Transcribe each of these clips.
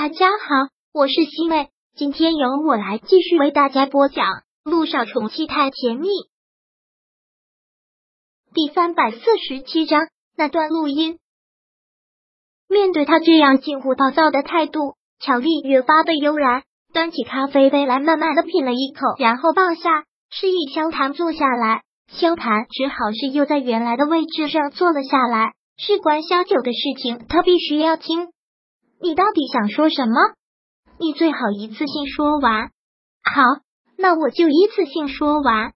大家好，我是西妹，今天由我来继续为大家播讲《路上宠妻太甜蜜》第三百四十七章。那段录音，面对他这样近乎暴躁的态度，乔丽越发的悠然，端起咖啡杯来，慢慢的品了一口，然后放下，示意萧谈坐下来。萧谈只好是又在原来的位置上坐了下来。事关萧九的事情，他必须要听。你到底想说什么？你最好一次性说完。好，那我就一次性说完。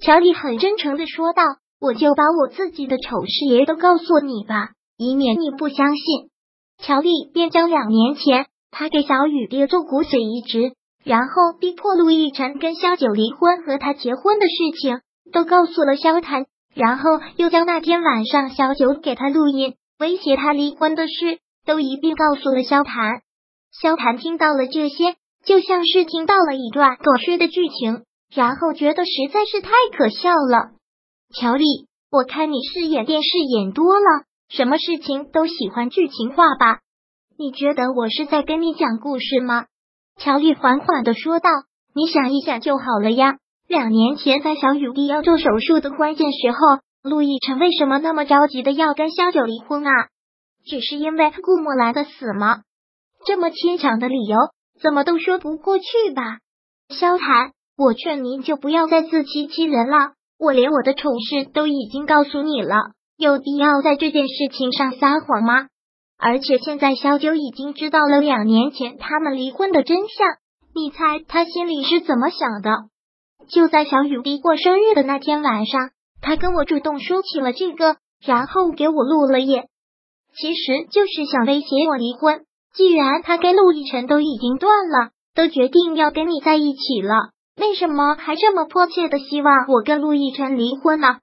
乔丽很真诚的说道：“我就把我自己的丑事也都告诉你吧，以免你不相信。”乔丽便将两年前他给小雨爹做骨髓移植，然后逼迫陆亦辰跟萧九离婚和他结婚的事情都告诉了萧谈，然后又将那天晚上萧九给他录音威胁他离婚的事。都一并告诉了萧谈，萧谈听到了这些，就像是听到了一段狗血的剧情，然后觉得实在是太可笑了。乔丽，我看你是演电视演多了，什么事情都喜欢剧情化吧？你觉得我是在跟你讲故事吗？乔丽缓缓的说道：“你想一想就好了呀。两年前在小雨滴要做手术的关键时候，陆亦辰为什么那么着急的要跟萧九离婚啊？”只是因为顾墨兰的死吗？这么牵强的理由，怎么都说不过去吧？萧谈，我劝您就不要再自欺欺人了。我连我的丑事都已经告诉你了，有必要在这件事情上撒谎吗？而且现在萧九已经知道了两年前他们离婚的真相，你猜他心里是怎么想的？就在小雨滴过生日的那天晚上，他跟我主动说起了这个，然后给我录了音。其实就是想威胁我离婚。既然他跟陆亦辰都已经断了，都决定要跟你在一起了，为什么还这么迫切的希望我跟陆亦辰离婚呢？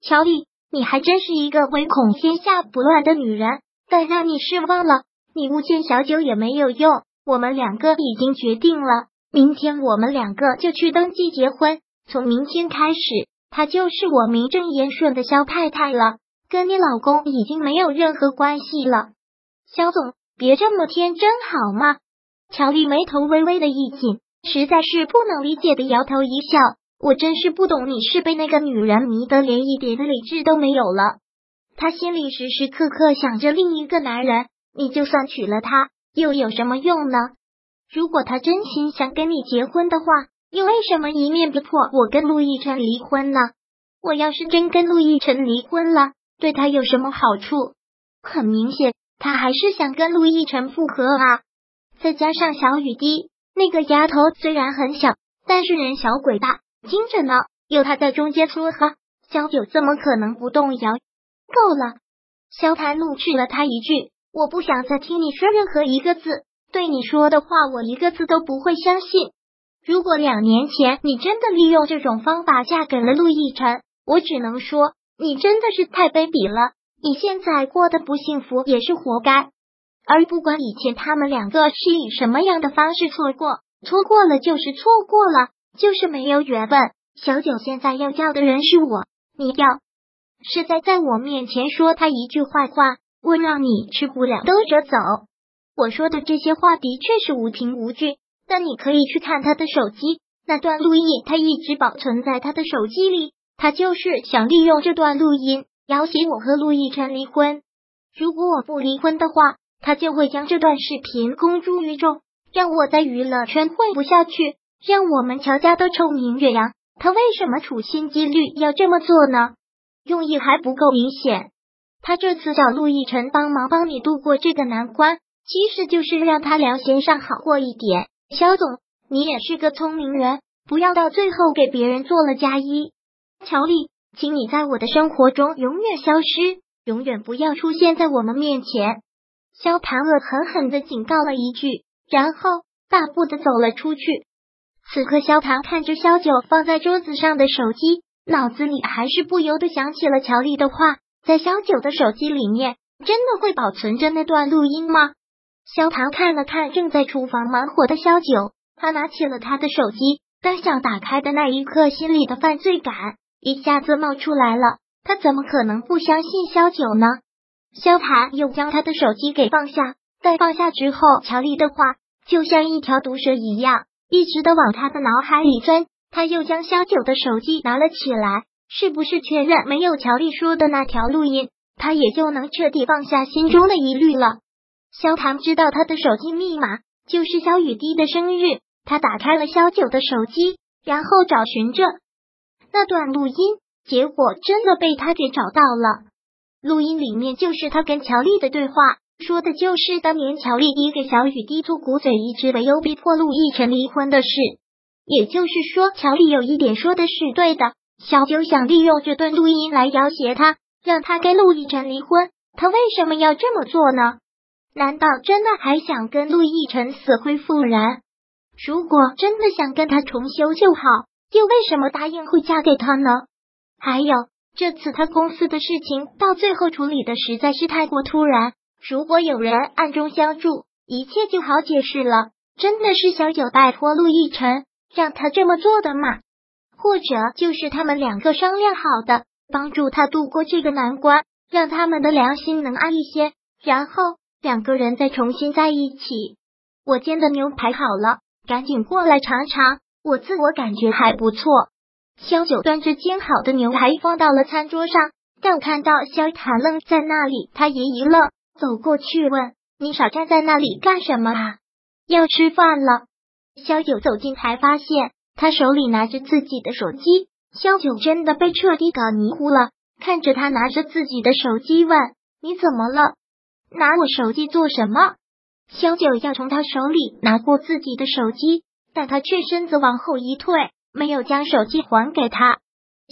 乔丽，你还真是一个唯恐天下不乱的女人。但让你失望了，你诬陷小九也没有用。我们两个已经决定了，明天我们两个就去登记结婚。从明天开始，她就是我名正言顺的肖太太了。跟你老公已经没有任何关系了，肖总，别这么天真好吗？乔丽眉头微微的一紧，实在是不能理解的摇头一笑。我真是不懂，你是被那个女人迷得连一点的理智都没有了。她心里时时刻刻想着另一个男人，你就算娶了她，又有什么用呢？如果她真心想跟你结婚的话，又为什么一面不破我跟陆亦辰离婚呢？我要是真跟陆亦辰离婚了，对他有什么好处？很明显，他还是想跟陆亦辰复合啊！再加上小雨滴那个丫头，虽然很小，但是人小鬼大，精着呢。有他在中间撮合，萧九怎么可能不动摇？够了！萧谈怒斥了他一句：“我不想再听你说任何一个字，对你说的话，我一个字都不会相信。如果两年前你真的利用这种方法嫁给了陆亦辰，我只能说。”你真的是太卑鄙了！你现在过得不幸福也是活该。而不管以前他们两个是以什么样的方式错过，错过了就是错过了，就是没有缘分。小九现在要叫的人是我，你要是再在我面前说他一句坏话，我让你吃不了兜着走。我说的这些话的确是无凭无据，但你可以去看他的手机，那段录音他一直保存在他的手机里。他就是想利用这段录音要挟我和陆亦辰离婚。如果我不离婚的话，他就会将这段视频公诸于众，让我在娱乐圈混不下去，让我们乔家都臭名远扬。他为什么处心积虑要这么做呢？用意还不够明显。他这次找陆亦辰帮忙帮你度过这个难关，其实就是让他良心上好过一点。肖总，你也是个聪明人，不要到最后给别人做了嫁衣。乔丽，请你在我的生活中永远消失，永远不要出现在我们面前。萧谈恶狠狠的警告了一句，然后大步的走了出去。此刻，萧谈看着萧九放在桌子上的手机，脑子里还是不由得想起了乔丽的话：在萧九的手机里面，真的会保存着那段录音吗？萧谈看了看正在厨房忙活的萧九，他拿起了他的手机，刚想打开的那一刻，心里的犯罪感。一下子冒出来了，他怎么可能不相信萧九呢？萧谈又将他的手机给放下，但放下之后，乔丽的话就像一条毒蛇一样，一直的往他的脑海里钻。他又将萧九的手机拿了起来，是不是确认没有乔丽说的那条录音，他也就能彻底放下心中的疑虑了。萧唐知道他的手机密码就是萧雨滴的生日，他打开了萧九的手机，然后找寻着那段录音，结果真的被他给找到了。录音里面就是他跟乔丽的对话，说的就是当年乔丽滴给小雨滴做骨髓移植为由逼迫陆亦辰离婚的事。也就是说，乔丽有一点说的是对的。小九想利用这段录音来要挟他，让他跟陆亦辰离婚。他为什么要这么做呢？难道真的还想跟陆亦辰死灰复燃？如果真的想跟他重修旧好，又为什么答应会嫁给他呢？还有，这次他公司的事情到最后处理的实在是太过突然。如果有人暗中相助，一切就好解释了。真的是小九拜托陆亦辰。让他这么做的嘛？或者就是他们两个商量好的，帮助他度过这个难关，让他们的良心能安一些，然后两个人再重新在一起。我煎的牛排好了，赶紧过来尝尝。我自我感觉还不错。萧九端着煎好的牛排放到了餐桌上，但看到萧塔愣在那里，他也一愣，走过去问：“你少站在那里干什么啊？要吃饭了。”萧九走近，才发现他手里拿着自己的手机。萧九真的被彻底搞迷糊了，看着他拿着自己的手机，问：“你怎么了？拿我手机做什么？”萧九要从他手里拿过自己的手机，但他却身子往后一退，没有将手机还给他。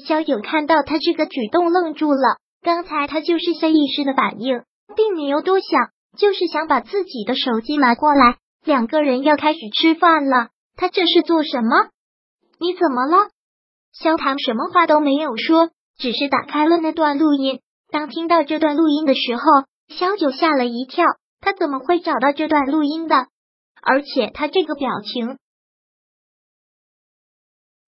萧九看到他这个举动，愣住了。刚才他就是下意识的反应，并没有多想，就是想把自己的手机拿过来。两个人要开始吃饭了，他这是做什么？你怎么了？萧唐什么话都没有说，只是打开了那段录音。当听到这段录音的时候，萧九吓了一跳。他怎么会找到这段录音的？而且他这个表情。